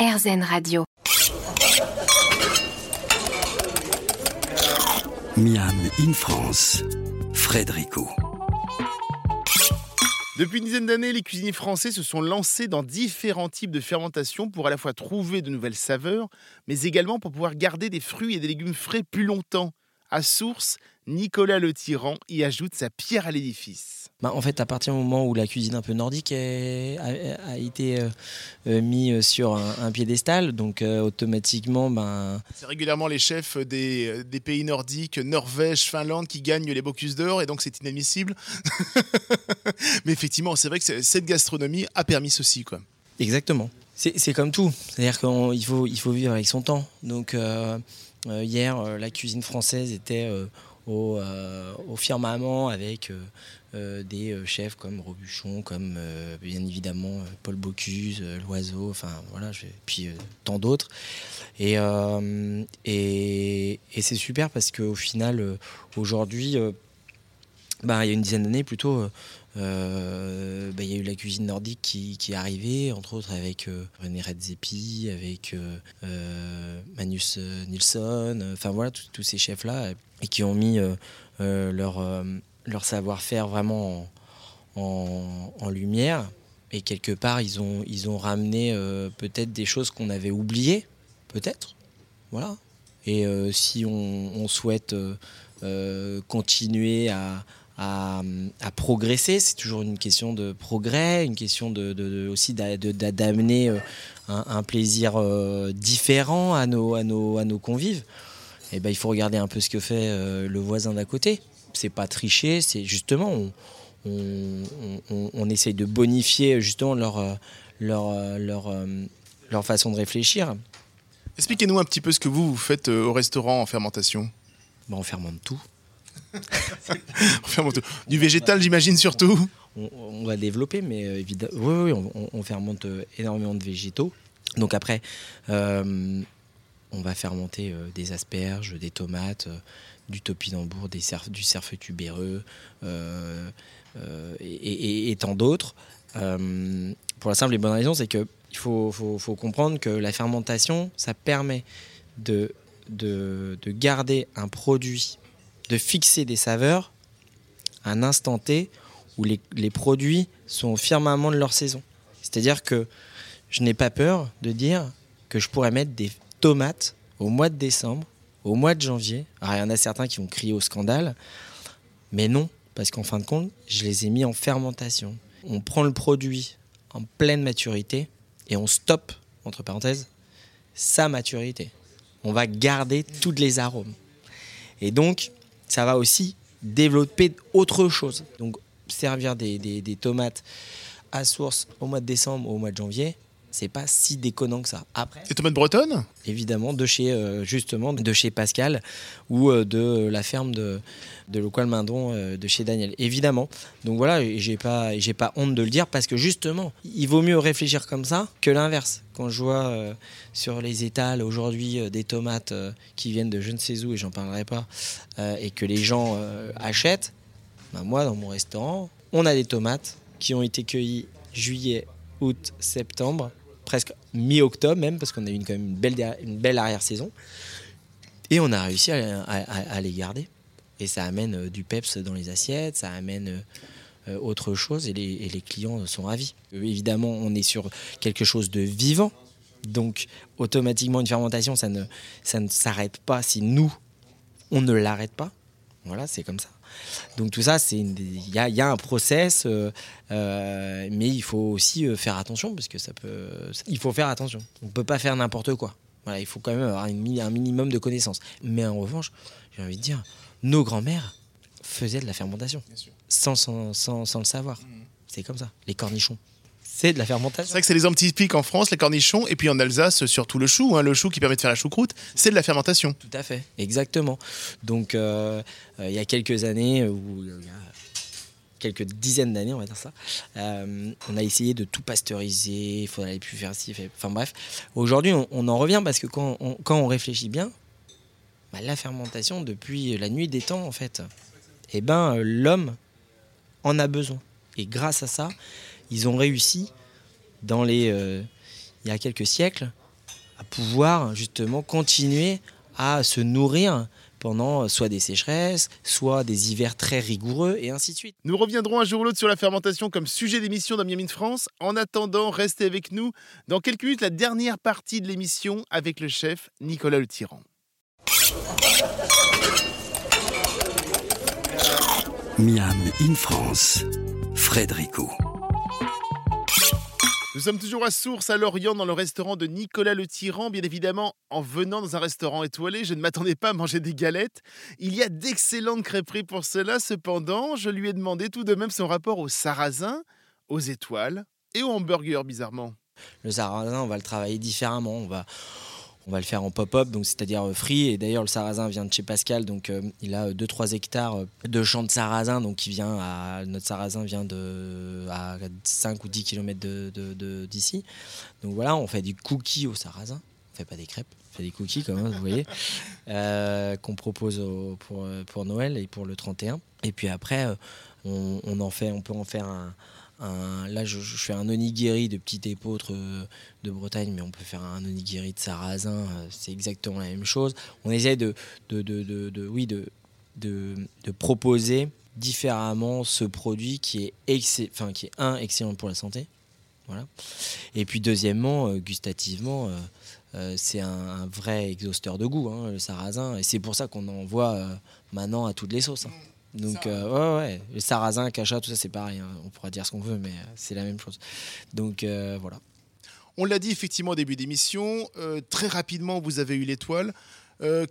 RZN Radio. Miam in France, Frédérico. Depuis une dizaine d'années, les cuisiniers français se sont lancés dans différents types de fermentation pour à la fois trouver de nouvelles saveurs, mais également pour pouvoir garder des fruits et des légumes frais plus longtemps. À Source, Nicolas Le Tyran y ajoute sa pierre à l'édifice. Bah, en fait, à partir du moment où la cuisine un peu nordique est- a, a été euh, euh, mis sur un, un piédestal, donc euh, automatiquement, ben, C'est régulièrement les chefs des, des pays nordiques, Norvège, Finlande, qui gagnent les Bocuse d'Or, et donc c'est inadmissible. mais effectivement, c'est vrai que cette gastronomie a permis ceci. Quoi. Exactement. C'est comme tout. C'est-à-dire qu'il faut, il faut vivre avec son temps. Donc, euh, euh, hier, euh, la cuisine française était euh, au, euh, firmament avec euh, euh, des euh, chefs comme Robuchon, comme euh, bien évidemment euh, Paul Bocuse, euh, Loiseau, enfin voilà, puis euh, tant d'autres. Et, euh, c'est super parce qu'au final, euh, aujourd'hui, euh, bah, il y a une dizaine d'années plutôt, euh, bah, il y a eu la cuisine nordique qui, est arrivée, entre autres avec euh, René Redzepi, avec euh, Magnus Nilsson, enfin voilà, tous- ces chefs-là, et qui ont mis leur, savoir-faire vraiment en, lumière. Et quelque part, ils ont, ramené peut-être des choses qu'on avait oubliées, peut-être. Voilà. Et si on, souhaite continuer à, à, à progresser, c'est toujours une question de progrès, une question de, de- de- aussi d'amener euh, un, un plaisir euh, différent à nos, à nos, à nos convives. Et ben, il faut regarder un peu ce que fait euh, le voisin d'à côté. C'est pas tricher, c'est justement on, on, on- on essaye de bonifier justement leur, leur, leur, leur façon de réfléchir. Expliquez-nous un petit peu ce que vous, vous faites au restaurant en fermentation. Ben, on fermente tout. Du végétal, j'imagine, surtout. on, va développer, mais évidemment, oui, on, fermente euh, énormément de végétaux. Donc après, euh, on va fermenter euh, des asperges, des tomates, euh, du topinambour, du cerf tubéreux euh, euh, et, tant d'autres. Euh, pour la simple et bonne raison, c'est que il faut, comprendre que la fermentation, ça permet de garder un produit, de fixer des saveurs à un instant T où les, les produits sont au firmament de leur saison. C'est-à-dire que je n'ai pas peur de dire que je pourrais mettre des tomates au mois de décembre, au mois de janvier. Alors, il y en a certains qui vont crier au scandale, mais non, parce qu'en fin de compte, je les ai mis en fermentation. On prend le produit en pleine maturité et on stoppe, entre parenthèses, sa maturité. On va garder tous les arômes. Et donc, ça va aussi développer autre chose. Donc, servir des, tomates à source au mois de décembre ou au mois de janvier, c'est pas si déconnant que ça. Après, Les tomates bretonnes évidemment, de chez, euh, justement, de chez Pascal ou euh, de la ferme de, de Local Mindon euh, de chez Daniel. Évidemment. Donc voilà, et j'ai pas, et j'ai pas honte de le dire parce que justement, il vaut mieux réfléchir comme ça que l'inverse. Quand je vois sur les étals aujourd'hui des tomates qui viennent de je ne sais où, et j'en parlerai pas, et que les gens achètent, ben moi, dans mon restaurant, on a des tomates qui ont été cueillies juillet, août, septembre, presque mi-octobre même, parce qu'on a eu une, quand même une belle, belle arrière-saison. Et on a réussi à, les garder. Et ça amène euh, du peps dans les assiettes, ça amène euh, euh, autre chose, et les, et les clients sont ravis. Évidemment, on est sur quelque chose de vivant. Donc, automatiquement, une fermentation, ça ne, ça ne s'arrête pas si nous, on ne l'arrête pas. Voilà, c'est comme ça. Donc tout ça, il y a, il y a un process, euh, euh, mais il faut aussi euh, faire attention parce que ça peut, il faut faire attention. On ne peut pas faire n'importe quoi. Voilà, il faut quand même avoir une un minimum de connaissances. Mais en revanche, j'ai envie de dire, nos grands-mères faisaient de la fermentation sans, sans, sans, sans le savoir. C'est comme ça. Les cornichons, c'est de la C'est fermentation. vrai que c'est l'exemple typique en France, les cornichons, et puis en Alsace, surtout le chou. hein, le chou qui permet de faire la choucroute, c'est de la fermentation. Tout à fait, exactement. Donc, euh, euh, il y a quelques années, ou il y a quelques dizaines d'années, on va dire ça, euh, on a essayé de tout pasteuriser, il faudrait plus faire ci, enfin bref. Aujourd'hui, on, on en revient parce que quand on, quand on réfléchit bien, bah, la fermentation, depuis la nuit des temps, en fait, eh ben, euh, l'homme en a besoin. Et grâce à ça, ils ont réussi, dans les, euh, il y a quelques siècles, à pouvoir justement continuer à se nourrir pendant soit des sécheresses, soit des hivers très rigoureux, et ainsi de suite. Nous reviendrons un jour ou l'autre sur la fermentation comme sujet d'émission dans Miami France. En attendant, restez avec nous. Dans quelques minutes, la dernière partie de l'émission avec le chef Nicolas Le Tyran. Miam in France, Frédérico. Nous sommes toujours à Source, à Lorient, dans le restaurant de Nicolas le Tyran. Bien évidemment, en venant dans un restaurant étoilé, je ne m'attendais pas à manger des galettes. Il y a d'excellentes crêperies pour cela. Cependant, je lui ai demandé tout de même son rapport au sarrasin, aux étoiles et au hamburger, bizarrement. Le sarrasin, on va le travailler différemment. On va, on va le faire en pop-up, donc c'est-à-dire euh, free. Et d'ailleurs, le sarrasin vient de chez Pascal, donc euh, il a 2-3 hectares euh, de champs de sarrasin. Donc il vient à, notre sarrasin vient de, à 5 ou 10 km d'ici. De, donc voilà, on fait du cookies au sarrasin. On fait pas des crêpes, on fait des cookies quand même, vous voyez, qu'on propose pour, pour Noël et pour le 31. Et puis après, on, on en fait, on peut en faire un là, je, fais un onigiri de petit épeautre euh, de Bretagne, mais on peut faire un onigiri de sarrasin, euh, c'est exactement la même chose. On essaie de, de, de, oui, de, de, proposer différemment ce produit qui est, enfin, qui est un, excellent pour la santé. Voilà. Et puis deuxièmement, euh, gustativement, c'est un, vrai exhausteur de goût, hein, le sarrasin. Et c'est pour ça qu'on en voit maintenant à toutes les sauces. Hein. Donc, euh, ouais, ouais, les sarrasins, cacha, tout ça, c'est pareil. Hein. On pourra dire ce qu'on veut, mais euh, c'est la même chose. Donc, euh, voilà. On l'a dit effectivement au début d'émission. très rapidement, vous avez eu l'étoile.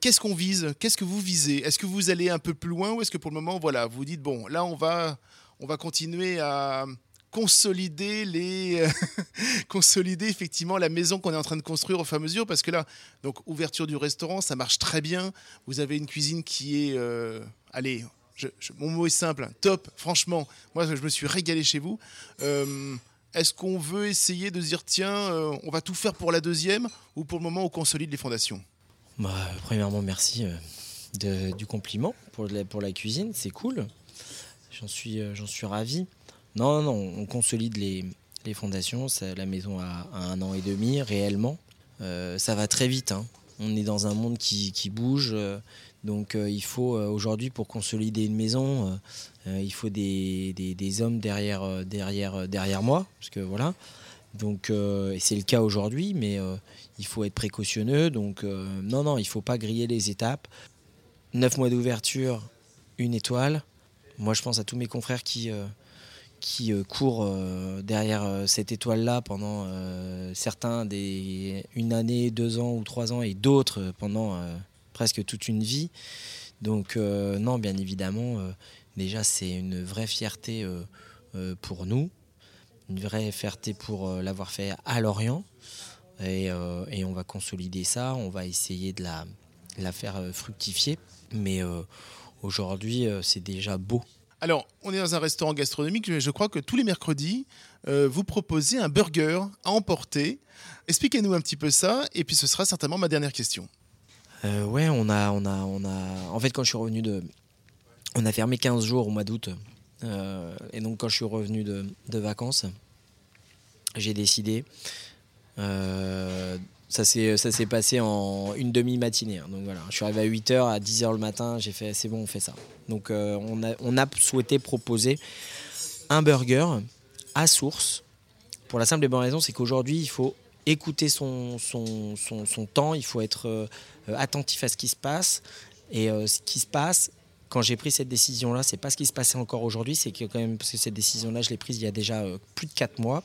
Qu'est-ce qu'on vise? Qu'est-ce que vous visez? Est-ce que vous allez un peu plus loin ou est-ce que pour le moment, voilà, vous dites bon, là, on va, on va continuer à consolider les consolider effectivement la maison qu'on est en train de construire au fur et à mesure parce que là donc ouverture du restaurant ça marche très bien vous avez une cuisine qui est allez mon mot est simple, hein. top, franchement, moi je me suis régalé chez vous. Euh, est-ce qu'on veut essayer de dire, tiens, euh, on va tout faire pour la deuxième, ou pour le moment on consolide les fondations? Bah, Premièrement, merci euh, du compliment pour la, cuisine, c'est cool. J'en suis, ravi. Non, non, on consolide les, fondations. la maison a, un an et demi réellement. ça va très vite. Hein. On est dans un monde qui bouge. Donc euh, il faut euh, aujourd'hui pour consolider une maison, euh, il faut des, des, hommes derrière, derrière, derrière moi, parce que voilà. Donc c'est le cas aujourd'hui, mais il faut être précautionneux. Donc non, non, il faut pas griller les étapes. Neuf mois d'ouverture, une étoile. Moi, je pense à tous mes confrères qui qui courent derrière cette étoile-là pendant certains des une année, deux ans ou trois ans, et d'autres pendant presque toute une vie. Donc euh, non, bien évidemment, euh, déjà c'est une vraie fierté euh, pour nous, une vraie fierté pour l'avoir fait à Lorient. Et, on va consolider ça, on va essayer de la, la faire fructifier. Mais aujourd'hui, c'est déjà beau. Alors, on est dans un restaurant gastronomique, mais je crois que tous les mercredis, vous proposez un burger à emporter. Expliquez-nous un petit peu ça, et puis ce sera certainement ma dernière question. Euh, ouais, on a, on, a, on a. En fait, quand je suis revenu de. On a fermé 15 jours au mois d'août. Euh, et donc, quand je suis revenu de, vacances, j'ai décidé. Euh, ça s'est passé en une demi-matinée. Hein. donc voilà, je suis arrivé à 8h, à 10h le matin, j'ai fait c'est bon, on fait ça. Donc on, a, on a souhaité proposer un burger à source. Pour la simple et bonne raison, c'est qu'aujourd'hui, il faut écouter son, temps, il faut être euh, attentif à ce qui se passe. Et euh, ce qui se passe, quand j'ai pris cette décision-là, c'est pas ce qui se passait encore aujourd'hui, c'est que quand même, parce que cette décision-là, je l'ai prise il y a déjà euh, plus de 4 mois.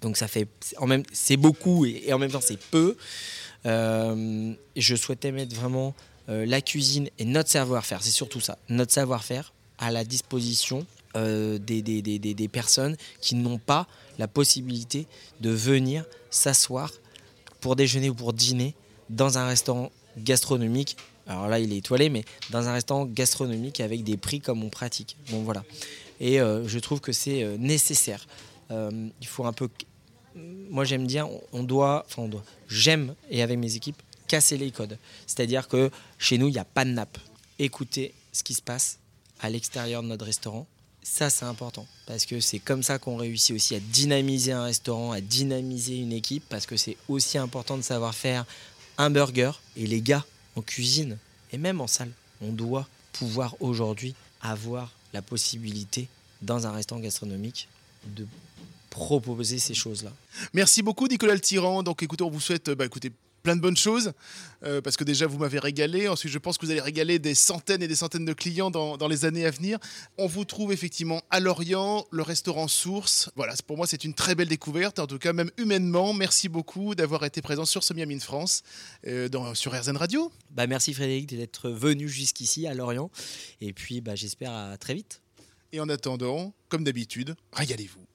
Donc ça fait, en même, c'est beaucoup et, en même temps c'est peu. je souhaitais mettre vraiment la cuisine et notre savoir-faire, c'est surtout ça, notre savoir-faire à la disposition des, des, des, des, personnes qui n'ont pas la possibilité de venir s'asseoir pour déjeuner ou pour dîner dans un restaurant gastronomique. Alors là, il est étoilé, mais dans un restaurant gastronomique avec des prix comme on pratique. Bon, voilà. Et euh, je trouve que c'est euh, nécessaire. Euh, il faut un peu. Moi, j'aime dire, on doit. Enfin, on doit. J'aime, et avec mes équipes, casser les codes. C'est-à-dire que chez nous, il n'y a pas de nappe. Écoutez ce qui se passe à l'extérieur de notre restaurant. Ça, c'est important parce que c'est comme ça qu'on réussit aussi à dynamiser un restaurant, à dynamiser une équipe parce que c'est aussi important de savoir faire un burger. Et les gars en cuisine et même en salle, on doit pouvoir aujourd'hui avoir la possibilité dans un restaurant gastronomique de proposer ces choses-là. Merci beaucoup Nicolas Le. Donc écoutez, on vous souhaite bah, écoutez, plein de bonnes choses, euh, parce que déjà vous m'avez régalé. Ensuite, je pense que vous allez régaler des centaines et des centaines de clients dans, dans, les années à venir. On vous trouve effectivement à Lorient, le restaurant Source. Voilà, pour moi c'est une très belle découverte, en tout cas même humainement. Merci beaucoup d'avoir été présent sur ce Miami France, euh, dans, sur RZN Radio. Bah, merci Frédéric d'être venu jusqu'ici à Lorient, et puis bah, j'espère à très vite. Et en attendant, comme d'habitude, régalez-vous.